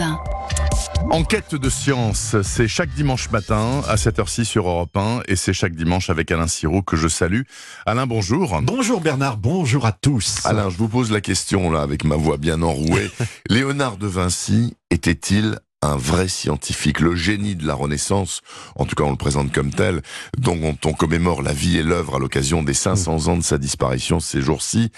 1. Enquête de science, c'est chaque dimanche matin à 7h06 sur Europe 1 et c'est chaque dimanche avec Alain Sirou que je salue. Alain, bonjour. Bonjour Bernard, bonjour à tous. Alain, je vous pose la question là avec ma voix bien enrouée. Léonard de Vinci était-il un vrai scientifique, le génie de la Renaissance, en tout cas on le présente comme tel, dont on commémore la vie et l'œuvre à l'occasion des 500 ans de sa disparition ces jours-ci,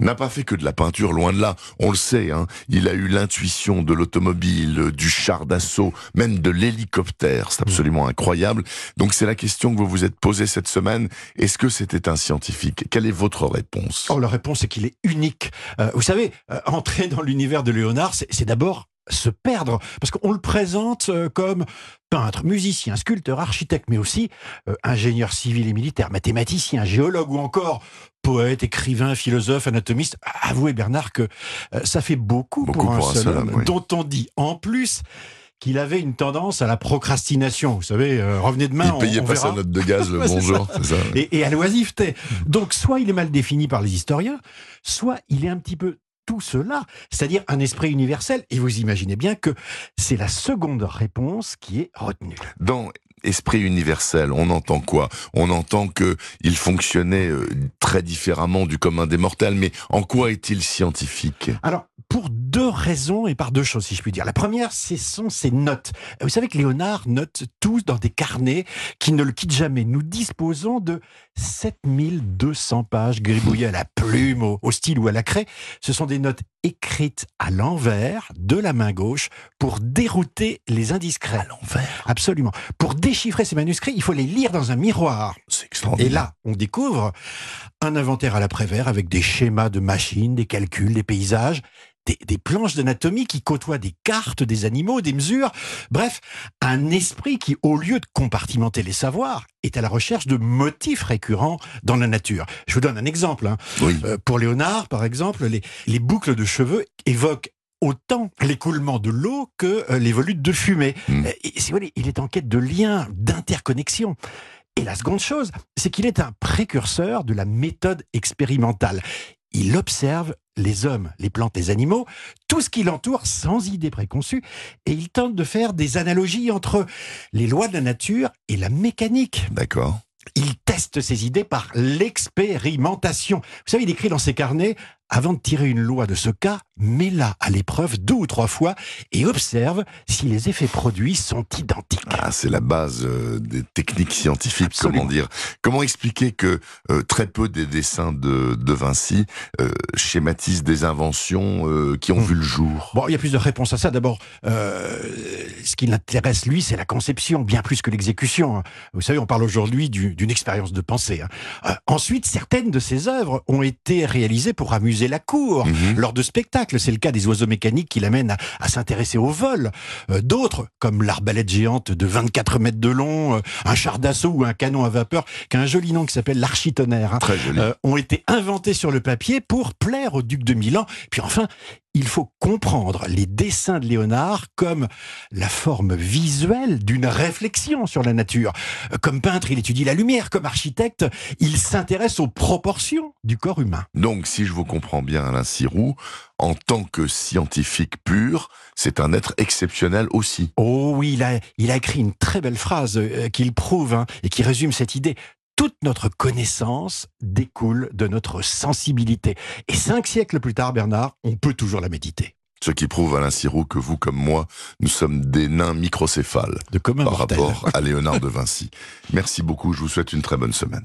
n'a pas fait que de la peinture, loin de là. On le sait, hein, il a eu l'intuition de l'automobile, du char d'assaut, même de l'hélicoptère. C'est absolument incroyable. Donc c'est la question que vous vous êtes posée cette semaine. Est-ce que c'était un scientifique? Quelle est votre réponse? Oh, la réponse est qu'il est unique. Euh, vous savez, euh, entrer dans l'univers de Léonard, c'est d'abord se perdre, parce qu'on le présente euh, comme peintre, musicien, sculpteur, architecte, mais aussi euh, ingénieur civil et militaire, mathématicien, géologue ou encore poète, écrivain, philosophe, anatomiste. Avouez Bernard que euh, ça fait beaucoup, pour, un, seul homme, dont on dit en plus qu'il avait une tendance à la procrastination. Vous savez, revenez demain. Il payait pas sa note de gaz le bonjour. Ça. Et, et à l'oisiveté. Donc, soit il est mal défini par les historiens, soit il est un petit peu tout cela, c'est-à-dire un esprit universel. Et vous imaginez bien que c'est la seconde réponse qui est retenue. Dans esprit universel, on entend quoi? On entend que il fonctionnait euh, très différemment du commun des mortels, mais en quoi est-il scientifique? Alors, pour deux raisons et par deux choses, si je puis dire. La première, ce sont ses notes. Vous savez que Léonard note tous dans des carnets qui ne le quittent jamais. Nous disposons de 7200 pages gribouillées à la plume, au, au style ou à la craie. Ce sont des notes écrites à l'envers, de la main gauche, pour dérouter les indiscrets. À l'envers Absolument. Pour déchiffrer ces manuscrits, il faut les lire dans un miroir. C'est extraordinaire. Et là, on découvre un inventaire à l'après-vert avec des schémas de machines, des calculs, des paysages, des, planches d'anatomie qui côtoient des cartes des animaux, des mesures. Bref, un esprit qui, au lieu de compartimenter les savoirs, est à la recherche de motifs récurrents dans la nature. Je vous donne un exemple. Hein. Euh, pour Léonard, par exemple, les, boucles de cheveux évoquent autant l'écoulement de l'eau que euh, les volutes de fumée. Hmm. Euh, il est en quête de liens, d'interconnexion. Et la seconde chose, c'est qu'il est un précurseur de la méthode expérimentale il observe les hommes, les plantes, les animaux, tout ce qui l'entoure sans idée préconçue, et il tente de faire des analogies entre les lois de la nature et la mécanique. D'accord. Il teste ses idées par l'expérimentation. Vous savez, il écrit dans ses carnets avant de tirer une loi de ce cas, mets-la à l'épreuve deux ou trois fois et observe si les effets produits sont identiques. Ah, c'est la base euh, des techniques scientifiques, comment dire. Comment expliquer que euh, très peu des dessins de, de Vinci euh, schématisent des inventions qui ont hmm. vu le jour? Bon, il y a plusieurs réponses à ça. D'abord, ce qui l'intéresse, lui, c'est la conception, bien plus que l'exécution. Vous savez, on parle aujourd'hui d'une expérience de pensée. Hein. ensuite, certaines de ses œuvres ont été réalisées pour amuser la cour, mhm. lors de spectacles. C'est le cas des oiseaux mécaniques qui l'amènent à, s'intéresser au vol. Euh, d'autres, comme l'arbalète géante de 24 mètres de long, euh, un char d'assaut ou un canon à vapeur, qui a un joli nom qui s'appelle l'architonnerre, hein, euh, ont été inventés sur le papier pour plaire au duc de Milan. Puis enfin, il faut comprendre les dessins de Léonard comme la forme visuelle d'une réflexion sur la nature. Comme peintre, il étudie la lumière. Comme architecte, il s'intéresse aux proportions du corps humain. Donc, si je vous comprends bien, Alain Sirou, en tant que scientifique pur, c'est un être exceptionnel aussi. Oh oui, il a, il a écrit une très belle phrase euh, qu'il prouve hein, et qui résume cette idée toute notre connaissance découle de notre sensibilité. Et cinq siècles plus tard, Bernard, on peut toujours la méditer. Ce qui prouve, Alain Sirou, que vous comme moi, nous sommes des nains microcéphales de par rapport à Léonard de Vinci. Merci beaucoup, je vous souhaite une très bonne semaine.